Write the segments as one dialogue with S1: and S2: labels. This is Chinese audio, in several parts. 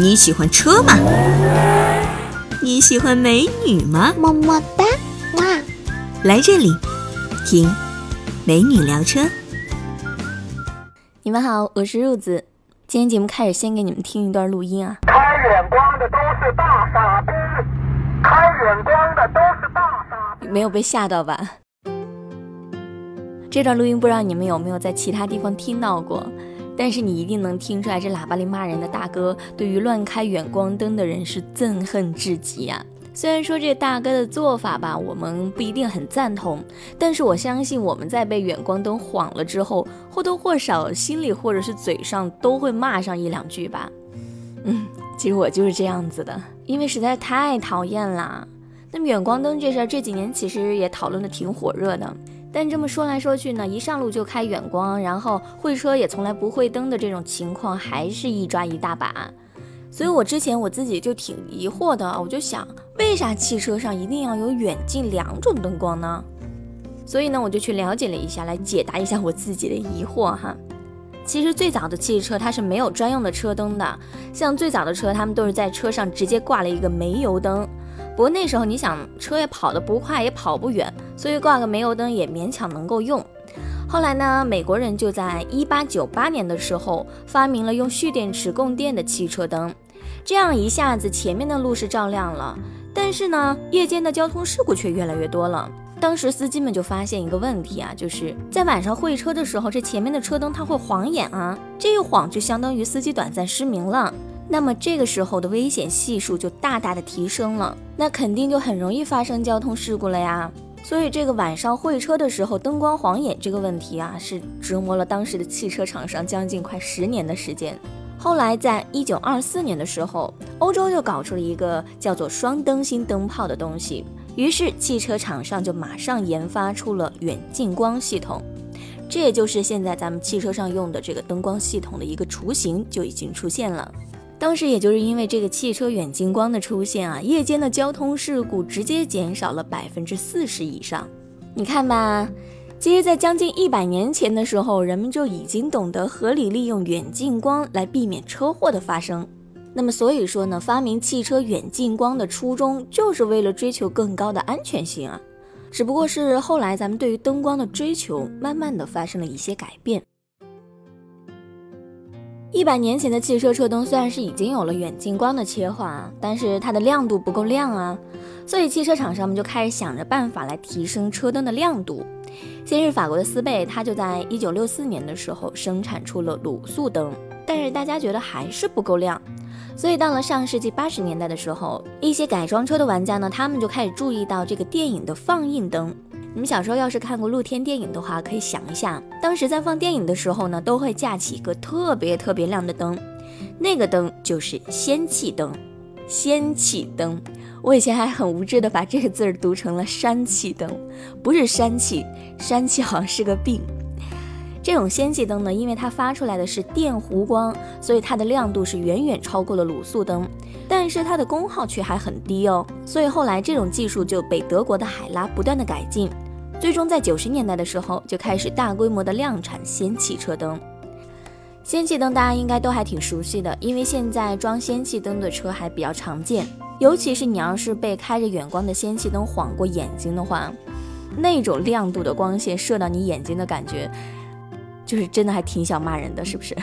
S1: 你喜欢车吗？你喜欢美女吗？
S2: 么么哒，哇！
S1: 来这里，听美女聊车。
S3: 你们好，我是柚子。今天节目开始，先给你们听一段录音啊。
S4: 开远光的都是大傻逼，开远光的都是大傻逼。
S3: 没有被吓到吧？这段录音不知道你们有没有在其他地方听到过？但是你一定能听出来，这喇叭里骂人的大哥对于乱开远光灯的人是憎恨至极啊！虽然说这大哥的做法吧，我们不一定很赞同，但是我相信我们在被远光灯晃了之后，或多或少心里或者是嘴上都会骂上一两句吧。嗯，其实我就是这样子的，因为实在太讨厌啦。那么远光灯这事儿这几年其实也讨论的挺火热的。但这么说来说去呢，一上路就开远光，然后会车也从来不会灯的这种情况，还是一抓一大把。所以我之前我自己就挺疑惑的，我就想，为啥汽车上一定要有远近两种灯光呢？所以呢，我就去了解了一下，来解答一下我自己的疑惑哈。其实最早的汽车它是没有专用的车灯的，像最早的车，他们都是在车上直接挂了一个煤油灯。不过那时候你想，车也跑得不快，也跑不远，所以挂个煤油灯也勉强能够用。后来呢，美国人就在一八九八年的时候发明了用蓄电池供电的汽车灯，这样一下子前面的路是照亮了，但是呢，夜间的交通事故却越来越多了。当时司机们就发现一个问题啊，就是在晚上会车的时候，这前面的车灯它会晃眼啊，这一晃就相当于司机短暂失明了。那么这个时候的危险系数就大大的提升了，那肯定就很容易发生交通事故了呀。所以这个晚上会车的时候灯光晃眼这个问题啊，是折磨了当时的汽车厂商将近快十年的时间。后来在一九二四年的时候，欧洲就搞出了一个叫做双灯芯灯泡的东西，于是汽车厂商就马上研发出了远近光系统，这也就是现在咱们汽车上用的这个灯光系统的一个雏形就已经出现了。当时也就是因为这个汽车远近光的出现啊，夜间的交通事故直接减少了百分之四十以上。你看吧，其实，在将近一百年前的时候，人们就已经懂得合理利用远近光来避免车祸的发生。那么，所以说呢，发明汽车远近光的初衷就是为了追求更高的安全性啊。只不过是后来咱们对于灯光的追求，慢慢的发生了一些改变。一百年前的汽车车灯虽然是已经有了远近光的切换，但是它的亮度不够亮啊，所以汽车厂商们就开始想着办法来提升车灯的亮度。先是法国的斯贝，它就在一九六四年的时候生产出了卤素灯，但是大家觉得还是不够亮，所以到了上世纪八十年代的时候，一些改装车的玩家呢，他们就开始注意到这个电影的放映灯。你们小时候要是看过露天电影的话，可以想一下，当时在放电影的时候呢，都会架起一个特别特别亮的灯，那个灯就是氙气灯。氙气灯，我以前还很无知的把这个字儿读成了山气灯，不是山气，山气好像是个病。这种氙气灯呢，因为它发出来的是电弧光，所以它的亮度是远远超过了卤素灯，但是它的功耗却还很低哦。所以后来这种技术就被德国的海拉不断的改进，最终在九十年代的时候就开始大规模的量产氙气车灯。氙气灯大家应该都还挺熟悉的，因为现在装氙气灯的车还比较常见，尤其是你要是被开着远光的氙气灯晃过眼睛的话，那种亮度的光线射到你眼睛的感觉。就是真的还挺想骂人的，是不是？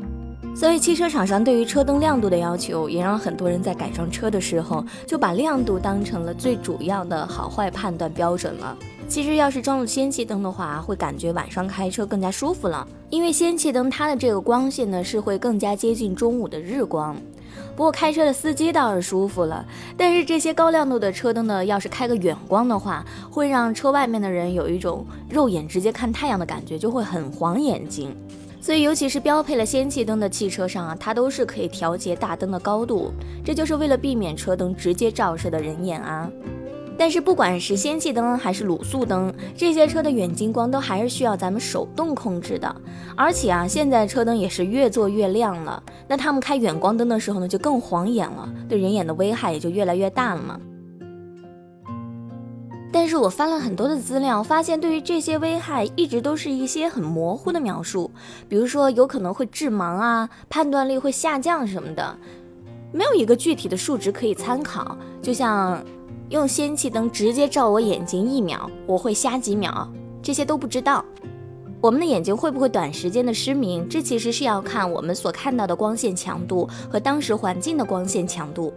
S3: 所以汽车厂商对于车灯亮度的要求，也让很多人在改装车的时候就把亮度当成了最主要的好坏判断标准了。其实要是装了氙气灯的话，会感觉晚上开车更加舒服了，因为氙气灯它的这个光线呢是会更加接近中午的日光。不过开车的司机倒是舒服了，但是这些高亮度的车灯呢，要是开个远光的话，会让车外面的人有一种肉眼直接看太阳的感觉，就会很晃眼睛。所以，尤其是标配了氙气灯的汽车上啊，它都是可以调节大灯的高度，这就是为了避免车灯直接照射的人眼啊。但是不管是氙气灯还是卤素灯，这些车的远近光都还是需要咱们手动控制的。而且啊，现在车灯也是越做越亮了，那他们开远光灯的时候呢，就更晃眼了，对人眼的危害也就越来越大了嘛。但是我翻了很多的资料，发现对于这些危害一直都是一些很模糊的描述，比如说有可能会致盲啊，判断力会下降什么的。没有一个具体的数值可以参考。就像用氙气灯直接照我眼睛一秒，我会瞎几秒，这些都不知道。我们的眼睛会不会短时间的失明？这其实是要看我们所看到的光线强度和当时环境的光线强度。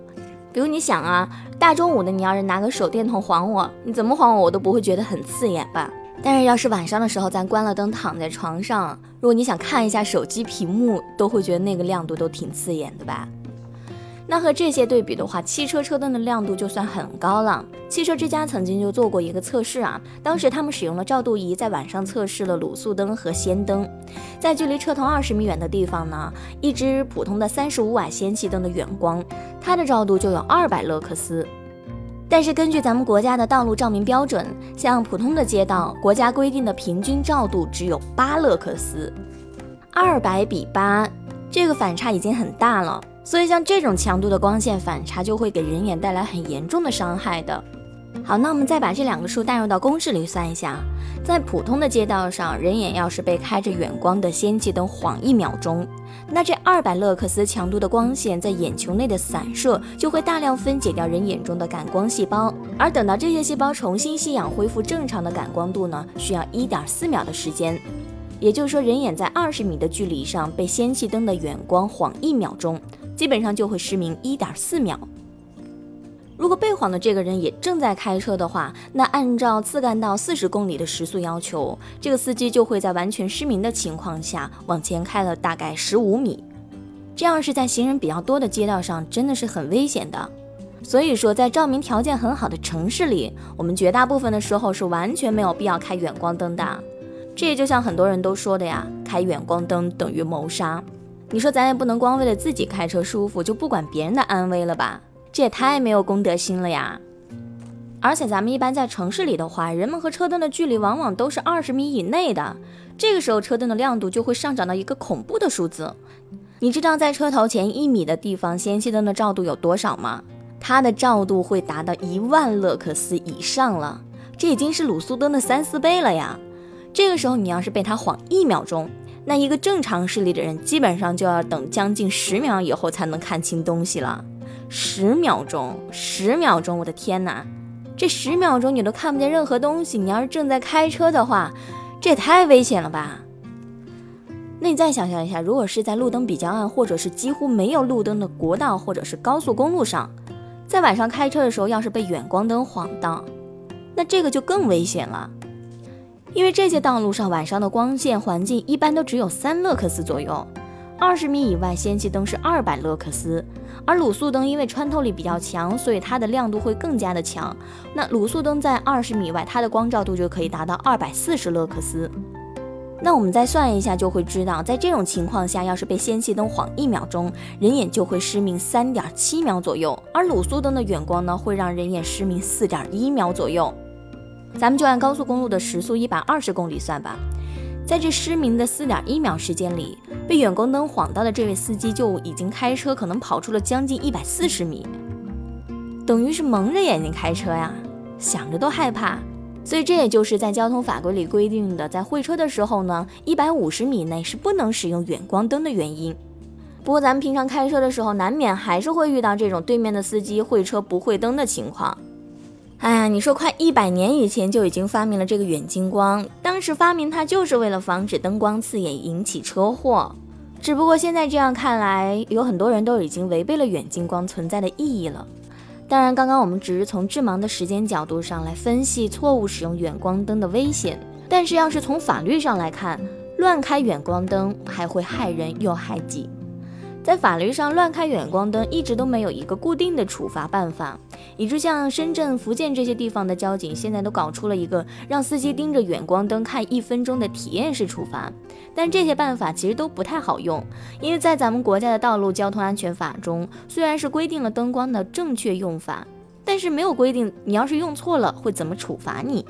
S3: 比如你想啊，大中午的你要是拿个手电筒晃我，你怎么晃我我都不会觉得很刺眼吧？但是要是晚上的时候咱关了灯躺在床上，如果你想看一下手机屏幕，都会觉得那个亮度都挺刺眼的吧？那和这些对比的话，汽车车灯的亮度就算很高了。汽车之家曾经就做过一个测试啊，当时他们使用了照度仪，在晚上测试了卤素灯和氙灯，在距离车头二十米远的地方呢，一支普通的三十五瓦氙气灯的远光，它的照度就有二百勒克斯。但是根据咱们国家的道路照明标准，像普通的街道，国家规定的平均照度只有八勒克斯，二百比八，这个反差已经很大了。所以像这种强度的光线反差，就会给人眼带来很严重的伤害的。好，那我们再把这两个数带入到公式里算一下，在普通的街道上，人眼要是被开着远光的氙气灯晃一秒钟，那这二百勒克斯强度的光线在眼球内的散射，就会大量分解掉人眼中的感光细胞，而等到这些细胞重新吸氧恢复正常的感光度呢，需要一点四秒的时间。也就是说，人眼在二十米的距离上被氙气灯的远光晃一秒钟。基本上就会失明一点四秒。如果被晃的这个人也正在开车的话，那按照次干道四十公里的时速要求，这个司机就会在完全失明的情况下往前开了大概十五米。这样是在行人比较多的街道上，真的是很危险的。所以说，在照明条件很好的城市里，我们绝大部分的时候是完全没有必要开远光灯的。这也就像很多人都说的呀，开远光灯等于谋杀。你说咱也不能光为了自己开车舒服就不管别人的安危了吧？这也太没有公德心了呀！而且咱们一般在城市里的话，人们和车灯的距离往往都是二十米以内的，这个时候车灯的亮度就会上涨到一个恐怖的数字。你知道在车头前一米的地方，氙气灯的照度有多少吗？它的照度会达到一万勒克斯以上了，这已经是卤素灯的三四倍了呀！这个时候你要是被它晃一秒钟，那一个正常视力的人，基本上就要等将近十秒以后才能看清东西了。十秒钟，十秒钟，我的天哪！这十秒钟你都看不见任何东西。你要是正在开车的话，这也太危险了吧？那你再想象一下，如果是在路灯比较暗，或者是几乎没有路灯的国道或者是高速公路上，在晚上开车的时候，要是被远光灯晃到，那这个就更危险了。因为这些道路上晚上的光线环境一般都只有三勒克斯左右，二十米以外氙气灯是二百勒克斯，而卤素灯因为穿透力比较强，所以它的亮度会更加的强。那卤素灯在二十米外，它的光照度就可以达到二百四十勒克斯。那我们再算一下，就会知道，在这种情况下，要是被氙气灯晃一秒钟，人眼就会失明三点七秒左右，而卤素灯的远光呢，会让人眼失明四点一秒左右。咱们就按高速公路的时速一百二十公里算吧，在这失明的四点一秒时间里，被远光灯晃到的这位司机就已经开车可能跑出了将近一百四十米，等于是蒙着眼睛开车呀，想着都害怕。所以这也就是在交通法规里规定的，在会车的时候呢，一百五十米内是不能使用远光灯的原因。不过咱们平常开车的时候，难免还是会遇到这种对面的司机会车不会灯的情况。哎呀，你说快一百年以前就已经发明了这个远近光，当时发明它就是为了防止灯光刺眼引起车祸。只不过现在这样看来，有很多人都已经违背了远近光存在的意义了。当然，刚刚我们只是从致盲的时间角度上来分析错误使用远光灯的危险，但是要是从法律上来看，乱开远光灯还会害人又害己。在法律上，乱开远光灯一直都没有一个固定的处罚办法，以致像深圳、福建这些地方的交警现在都搞出了一个让司机盯着远光灯看一分钟的体验式处罚。但这些办法其实都不太好用，因为在咱们国家的道路交通安全法中，虽然是规定了灯光的正确用法，但是没有规定你要是用错了会怎么处罚你。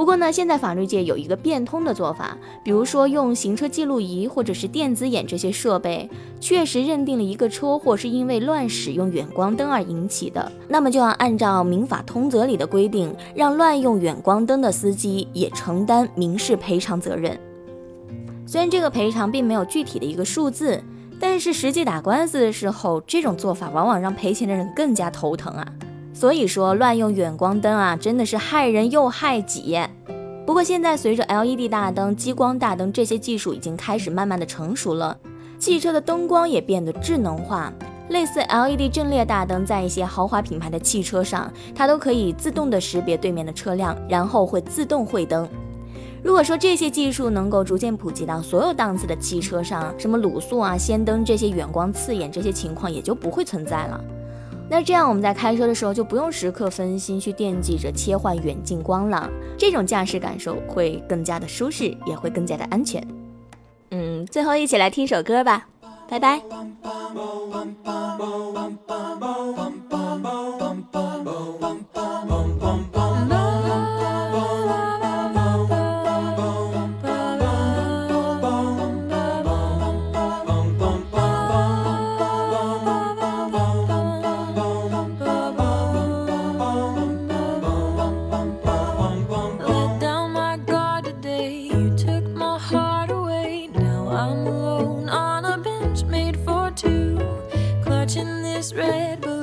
S3: 不过呢，现在法律界有一个变通的做法，比如说用行车记录仪或者是电子眼这些设备，确实认定了一个车祸是因为乱使用远光灯而引起的，那么就要按照民法通则里的规定，让乱用远光灯的司机也承担民事赔偿责任。虽然这个赔偿并没有具体的一个数字，但是实际打官司的时候，这种做法往往让赔钱的人更加头疼啊。所以说，乱用远光灯啊，真的是害人又害己。不过现在随着 LED 大灯、激光大灯这些技术已经开始慢慢的成熟了，汽车的灯光也变得智能化。类似 LED 阵列大灯，在一些豪华品牌的汽车上，它都可以自动的识别对面的车辆，然后会自动会灯。如果说这些技术能够逐渐普及到所有档次的汽车上，什么卤素啊、氙灯这些远光刺眼这些情况也就不会存在了。那这样我们在开车的时候就不用时刻分心去惦记着切换远近光了，这种驾驶感受会更加的舒适，也会更加的安全。嗯，最后一起来听首歌吧，拜拜。
S2: watching this Red balloon.